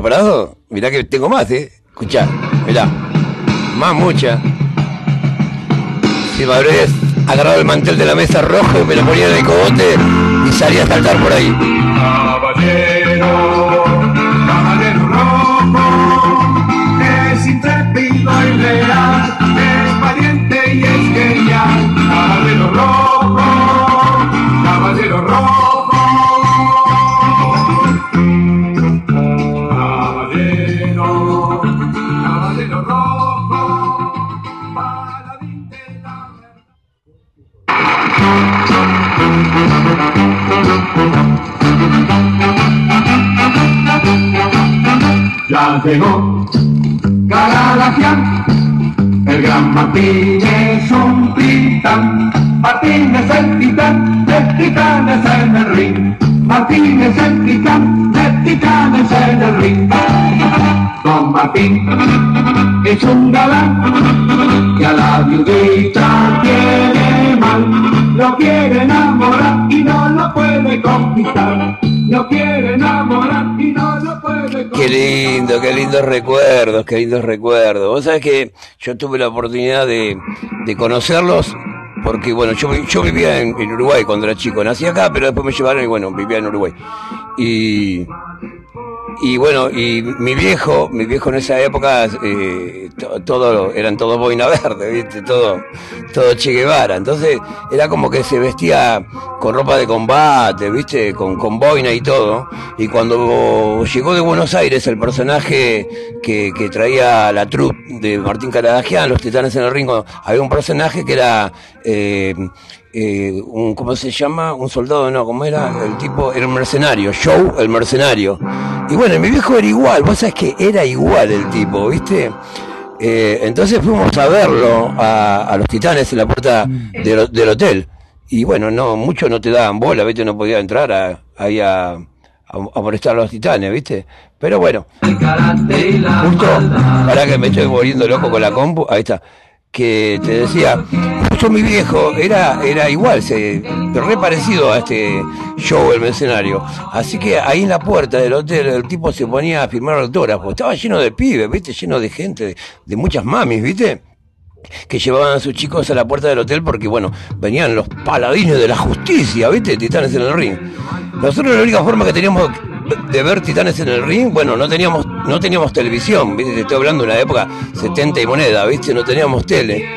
Preparado? Mirá que tengo más, ¿eh? Escuchá, mirá. Más mucha. Si me habrías agarrado el mantel de la mesa rojo y me lo ponía en el cogote y salía a saltar por ahí. Ya llegó Galalacian, el gran Martín es un titán. Martín es el titán, el titán es en el ring. Martín es el titán, el titán es en el ring. Don Martín es un galán que a la viudita tiene capitán no quiere enamorar y no lo puede Qué lindo, qué lindos recuerdos, qué lindos recuerdos. Vos sabés que yo tuve la oportunidad de, de conocerlos porque, bueno, yo, yo vivía en, en Uruguay cuando era chico. Nací acá, pero después me llevaron y, bueno, vivía en Uruguay. Y y bueno, y mi viejo, mi viejo en esa época, eh, to- todo, eran todos boina verde, ¿viste? Todo, todo Che Guevara. Entonces, era como que se vestía con ropa de combate, ¿viste? Con, con boina y todo. Y cuando llegó de Buenos Aires el personaje que, que traía la troupe de Martín Caradagian, Los Titanes en el Ringo, había un personaje que era, eh, eh, un, ¿cómo se llama? Un soldado, no, ¿cómo era? El tipo, era un mercenario, Joe el mercenario. Y bueno, mi viejo era igual, vos sabés que era igual el tipo, ¿viste? Eh, entonces fuimos a verlo a, los titanes en la puerta del, del hotel. Y bueno, no, muchos no te daban bola, ¿viste? No podía entrar a- ahí a, a, molestar a los titanes, ¿viste? Pero bueno, justo, para que me estoy volviendo loco con la compu, ahí está, que te decía, justo mi viejo era, era igual, se, re parecido a este show, el mercenario. Así que ahí en la puerta del hotel el tipo se ponía a firmar autógrafos, estaba lleno de pibes, viste, lleno de gente, de, de muchas mamis, viste que llevaban a sus chicos a la puerta del hotel porque, bueno, venían los paladines de la justicia, ¿viste? Titanes en el ring. Nosotros la única forma que teníamos de ver Titanes en el ring, bueno, no teníamos no teníamos televisión, ¿viste? Te estoy hablando de una época 70 y moneda, ¿viste? No teníamos tele.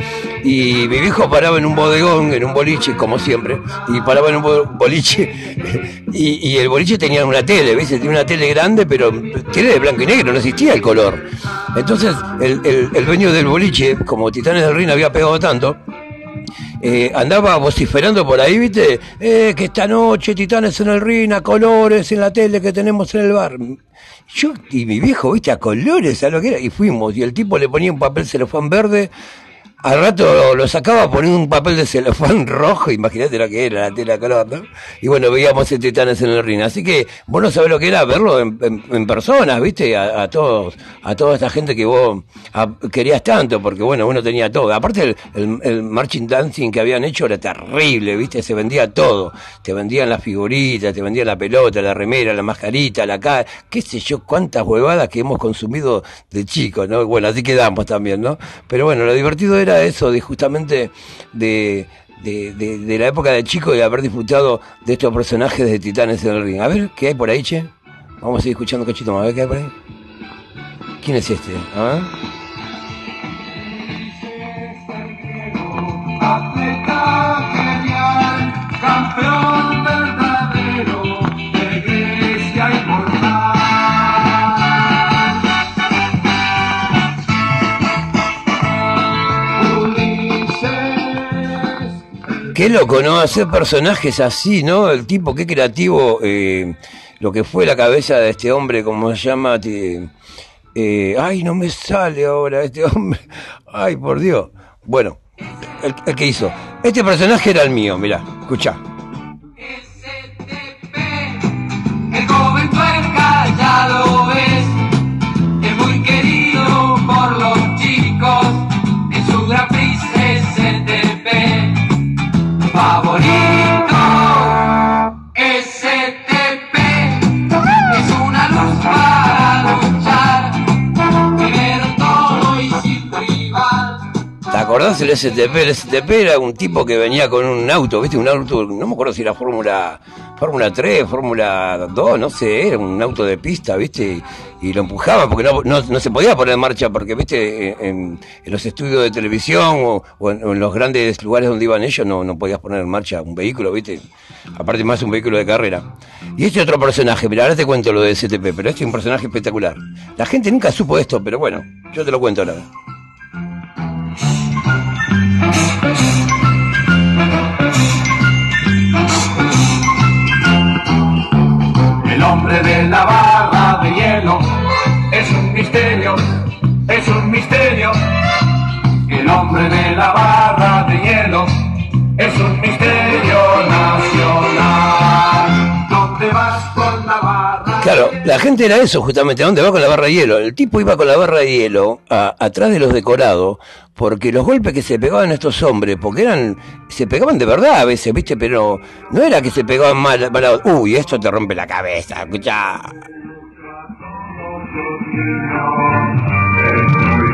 Y mi viejo paraba en un bodegón, en un boliche, como siempre, y paraba en un bo- boliche, y, y el boliche tenía una tele, ¿viste? Tenía una tele grande, pero tele de blanco y negro, no existía el color. Entonces, el, el, el dueño del boliche, como Titanes del Ring había pegado tanto, eh, andaba vociferando por ahí, ¿viste? Eh, que esta noche Titanes en el ring, a colores en la tele que tenemos en el bar. Yo y mi viejo, ¿viste? A colores, a lo que era. Y fuimos, y el tipo le ponía un papel celofán verde. Al rato lo, sacaba poniendo un papel de celofán rojo, imagínate lo que era la tela color, ¿no? Y bueno, veíamos el Titanes en el ring. Así que vos no sabés lo que era verlo en, en, personas, ¿viste? A, a todos, a toda esta gente que vos querías tanto, porque bueno, uno tenía todo. Aparte el, el, el marching dancing que habían hecho era terrible, ¿viste? Se vendía todo. Te vendían las figuritas, te vendían la pelota, la remera, la mascarita, la cara, qué sé yo, cuántas huevadas que hemos consumido de chicos, ¿no? Bueno, así quedamos también, ¿no? Pero bueno, lo divertido era eso, de justamente de, de, la época de chico y haber disfrutado de estos personajes de Titanes en el ring. A ver, ¿qué hay por ahí, che? Vamos a seguir escuchando cachito más, a ver qué hay por ahí. ¿Quién es este? A Qué loco, ¿no? Hacer personajes así, ¿no? El tipo, qué creativo, eh, lo que fue la cabeza de este hombre, como se llama? Eh, ay, no me sale ahora este hombre. Ay, por Dios. Bueno, el, el que hizo. Este personaje era el mío, mirá, escuchá. Acordás el STP? El STP era un tipo que venía con un auto, ¿viste? Un auto, no me acuerdo si era Fórmula Fórmula 3, Fórmula 2, no sé, era un auto de pista, ¿viste? Y, lo empujaba porque no, no, se podía poner en marcha, porque, ¿viste? En, los estudios de televisión o, o en, o en los grandes lugares donde iban ellos no, no podías poner en marcha un vehículo, ¿viste? Aparte más un vehículo de carrera. Y este otro personaje, mira, ahora te cuento lo de STP, pero este es un personaje espectacular. La gente nunca supo esto, pero bueno, yo te lo cuento ahora. Es un misterio. El hombre de la barra de hielo es un misterio nacional. ¿Dónde vas con la barra? Claro, La gente era eso justamente, ¿a dónde va con la barra de hielo? El tipo iba con la barra de hielo a- atrás de los decorados, porque los golpes que se pegaban estos hombres, porque eran, se pegaban de verdad a veces, ¿viste? Pero no era que se pegaban mal, mal uy, esto te rompe la cabeza, escuchá.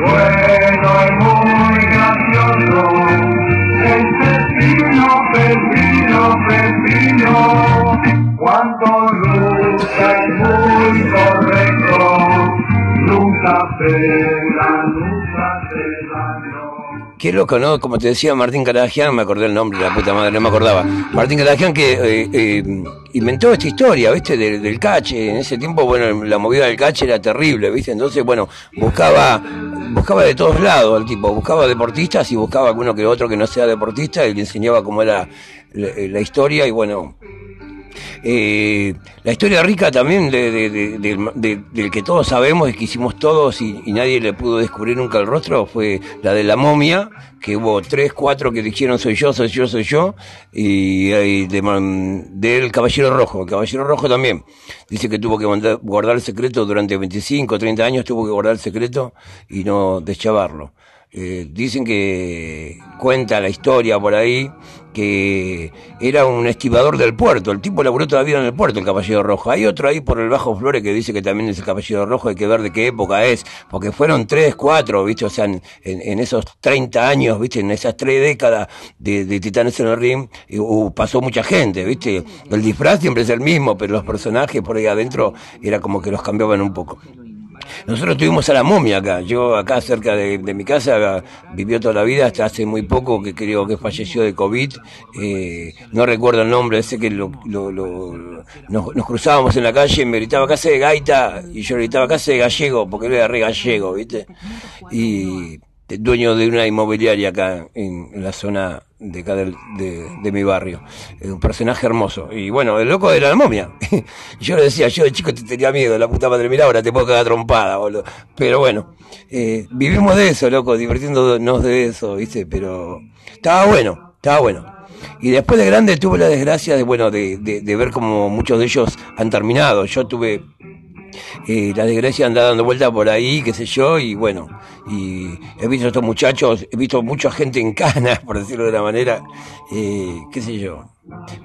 Bueno y muy gracioso. El pepino, pepino, pepino. Cuando lucha Qué loco, ¿no? Como te decía Martín Caragian, me acordé el nombre, la puta madre, no me acordaba. Martín Caragian que eh, eh, inventó esta historia, ¿viste? Del, del cache. En ese tiempo, bueno, la movida del cache era terrible, ¿viste? Entonces, bueno, buscaba buscaba de todos lados el tipo, buscaba deportistas y buscaba alguno que otro que no sea deportista y le enseñaba cómo era la historia y bueno, eh, la historia rica también de, de- de- de- de- del que todos sabemos y que hicimos todos y, nadie le pudo descubrir nunca el rostro fue la de la momia, que hubo tres, cuatro que dijeron soy yo, soy yo, soy yo, y, y del Caballero Rojo. El Caballero Rojo también dice que tuvo que mandar- guardar el secreto durante 25, 30 años, tuvo que guardar el secreto y no deschavarlo. Eh, dicen que cuenta la historia por ahí que era un estibador del puerto. El tipo laburó todavía en el puerto, el Caballero Rojo. Hay otro ahí por el Bajo Flores que dice que también es el Caballero Rojo. Hay que ver de qué época es, porque fueron tres, cuatro, ¿viste? O sea, en, en- esos 30 años, ¿viste? En esas tres décadas de, Titanes en el Ring, uh, pasó mucha gente, ¿viste? El disfraz siempre es el mismo, pero los personajes por ahí adentro era como que los cambiaban un poco. Nosotros tuvimos a la momia acá. Yo acá cerca de, mi casa vivió toda la vida hasta hace muy poco que creo que falleció de COVID. Eh, no recuerdo el nombre, sé que lo, lo- lo- nos, nos cruzábamos en la calle y me gritaba casa de gaita y yo gritaba casa de gallego porque él era re gallego, ¿viste? Y dueño de una inmobiliaria acá en, la zona de acá del- de, de mi barrio. Un personaje hermoso. Y bueno, el loco era la momia. yo le decía, yo de chico te tenía miedo, la puta madre, mira ahora te puedo quedar trompada, boludo. Pero bueno, eh, vivimos de eso, loco, divirtiéndonos de eso, ¿viste? Pero estaba bueno, estaba bueno. Y después de grande tuve la desgracia de, bueno, de, de, de ver como muchos de ellos han terminado. Yo tuve eh, la desgracia anda dando vuelta por ahí, qué sé yo, y bueno, y he visto a estos muchachos, he visto mucha gente en cana, por decirlo de una manera, eh, qué sé yo.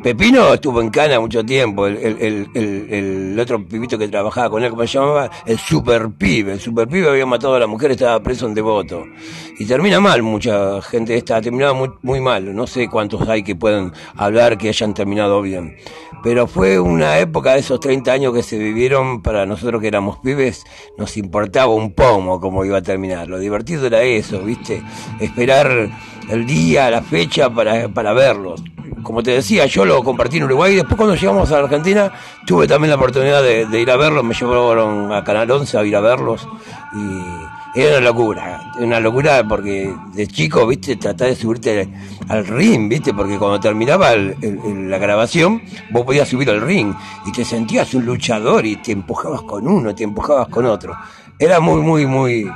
Pepino estuvo en cana mucho tiempo, el, el, el, otro pibito que trabajaba con él, ¿cómo se llamaba? El super pibe, el super pibe había matado a la mujer, estaba preso en devoto. Y termina mal, mucha gente está, ha terminado muy, mal, no sé cuántos hay que pueden hablar que hayan terminado bien. Pero fue una época de esos 30 años que se vivieron para nosotros que éramos pibes, nos importaba un pomo cómo iba a terminar. Lo divertido era eso, ¿viste? Esperar el día, la fecha para, para verlos. Como te decía, yo lo compartí en Uruguay y después cuando llegamos a la Argentina tuve también la oportunidad de, ir a verlos, me llevaron a Canal 11 a ir a verlos y era una locura, una locura porque de chico, viste, tratás de subirte al ring, viste, porque cuando terminaba la grabación, vos podías subir al ring y te sentías un luchador y te empujabas con uno, te empujabas con otro. Era muy, muy, muy,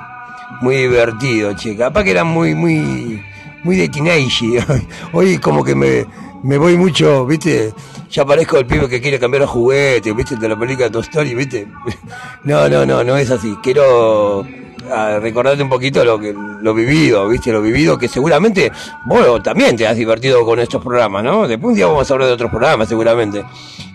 muy divertido, che. Capaz que era muy, muy, muy de teenage. Hoy como que me, me voy mucho, viste, ya parezco el pibe que quiere cambiar los juguetes, viste, de la película Toy Story, viste. No, no, no, no es así. Quiero ah, recordarte un poquito lo que lo vivido, viste, lo vivido que seguramente vos también te has divertido con estos programas, ¿no? Después un día vamos a hablar de otros programas, seguramente.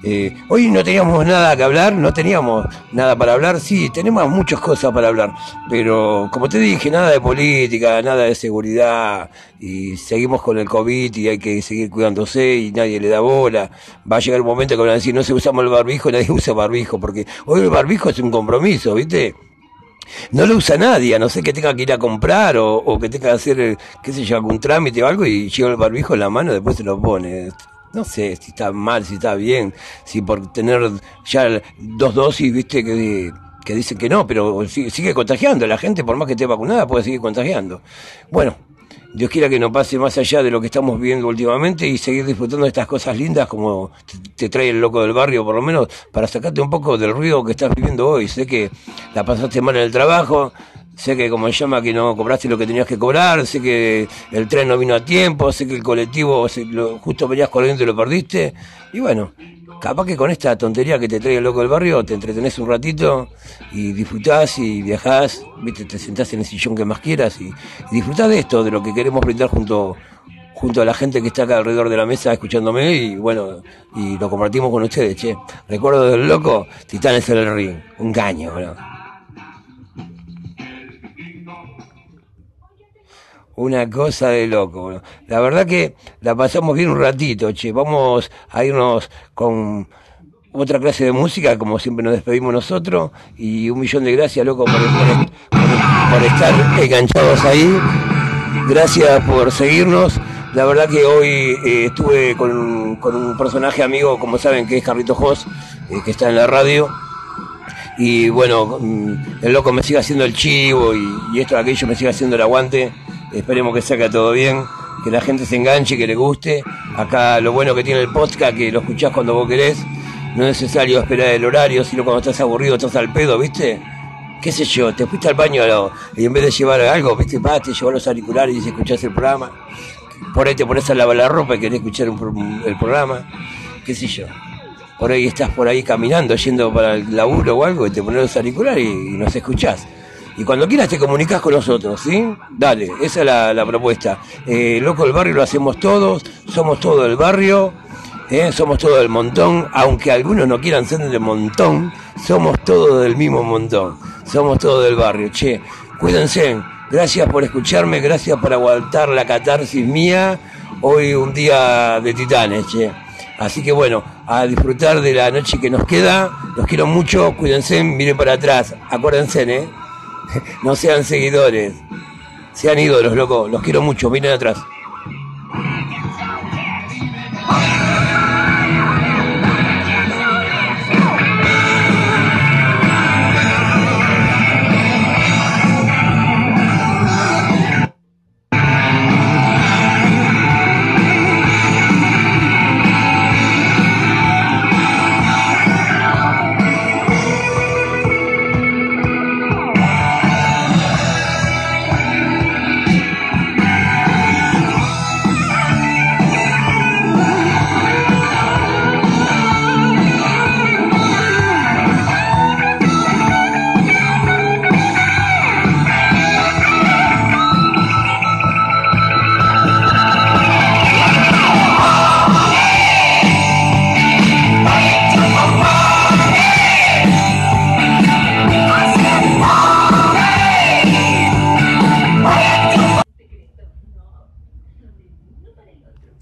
Eh, hoy no teníamos nada que hablar, no teníamos nada para hablar, sí, tenemos muchas cosas para hablar, pero como te dije, nada de política, nada de seguridad, y seguimos con el COVID y hay que seguir cuidándose y nadie le da bola. Va a llegar un momento que van a decir, no se usamos el barbijo, nadie usa barbijo, porque hoy el barbijo es un compromiso, ¿viste? No lo usa nadie, a no ser que tenga que ir a comprar o, que tenga que hacer, eh, qué sé yo, algún trámite o algo y lleva el barbijo en la mano y después se lo pone. No sé si está mal, si está bien, si por tener ya dos dosis, viste, que, que dicen que no, pero sigue contagiando. La gente, por más que esté vacunada, puede seguir contagiando. Bueno, Dios quiera que no pase más allá de lo que estamos viviendo últimamente y seguir disfrutando de estas cosas lindas como te, trae el loco del barrio, por lo menos para sacarte un poco del ruido que estás viviendo hoy. Sé que la pasaste mal en el trabajo, sé que como se llama que no cobraste lo que tenías que cobrar, sé que el tren no vino a tiempo, sé que el colectivo justo venías corriendo y lo perdiste. Y bueno, capaz que con esta tontería que te trae el loco del barrio te entretenés un ratito y disfrutás y viajás, viste, te sentás en el sillón que más quieras y, y disfrutás de esto, de lo que queremos brindar junto junto a la gente que está acá alrededor de la mesa escuchándome y bueno, y lo compartimos con ustedes, che. Recuerdo del loco, Titanes en el ring, un caño, ¿no? Una cosa de loco. La verdad que la pasamos bien un ratito, che. Vamos a irnos con otra clase de música, como siempre nos despedimos nosotros. Y un millón de gracias, loco, por, estar enganchados ahí. Gracias por seguirnos. La verdad que hoy eh, estuve con, un personaje amigo, como saben, que es Carrito Jos, eh, que está en la radio. Y bueno, mm, el loco me sigue haciendo el chivo y, esto, aquello me sigue haciendo el aguante. Esperemos que salga todo bien, que la gente se enganche, que le guste. Acá lo bueno que tiene el podcast, que lo escuchás cuando vos querés. No es necesario esperar el horario, sino cuando estás aburrido, estás al pedo, ¿viste? qué sé yo, te fuiste al baño y en vez de llevar algo, viste, pa, te llevas los auriculares y escuchás el programa por ahí te pones a lavar la ropa y querés escuchar el programa, qué sé yo. Por ahí estás por ahí caminando, yendo para el laburo o algo, y te pones los auriculares y, y nos escuchás. Y cuando quieras te comunicas con nosotros, ¿sí? Dale, esa es la, propuesta. Eh, Loco del Barrio lo hacemos todos, somos todo el barrio, ¿eh? somos todo del montón, aunque algunos no quieran ser del montón, somos todos del mismo montón, somos todos del barrio. Che, cuídense, Gracias por escucharme, gracias por aguantar la catarsis mía. Hoy un día de titanes, che. Así que bueno, a disfrutar de la noche que nos queda. Los quiero mucho, cuídense, miren para atrás. Acuérdense, ¿eh? no sean seguidores. Sean ídolos, loco. Los quiero mucho. Miren atrás.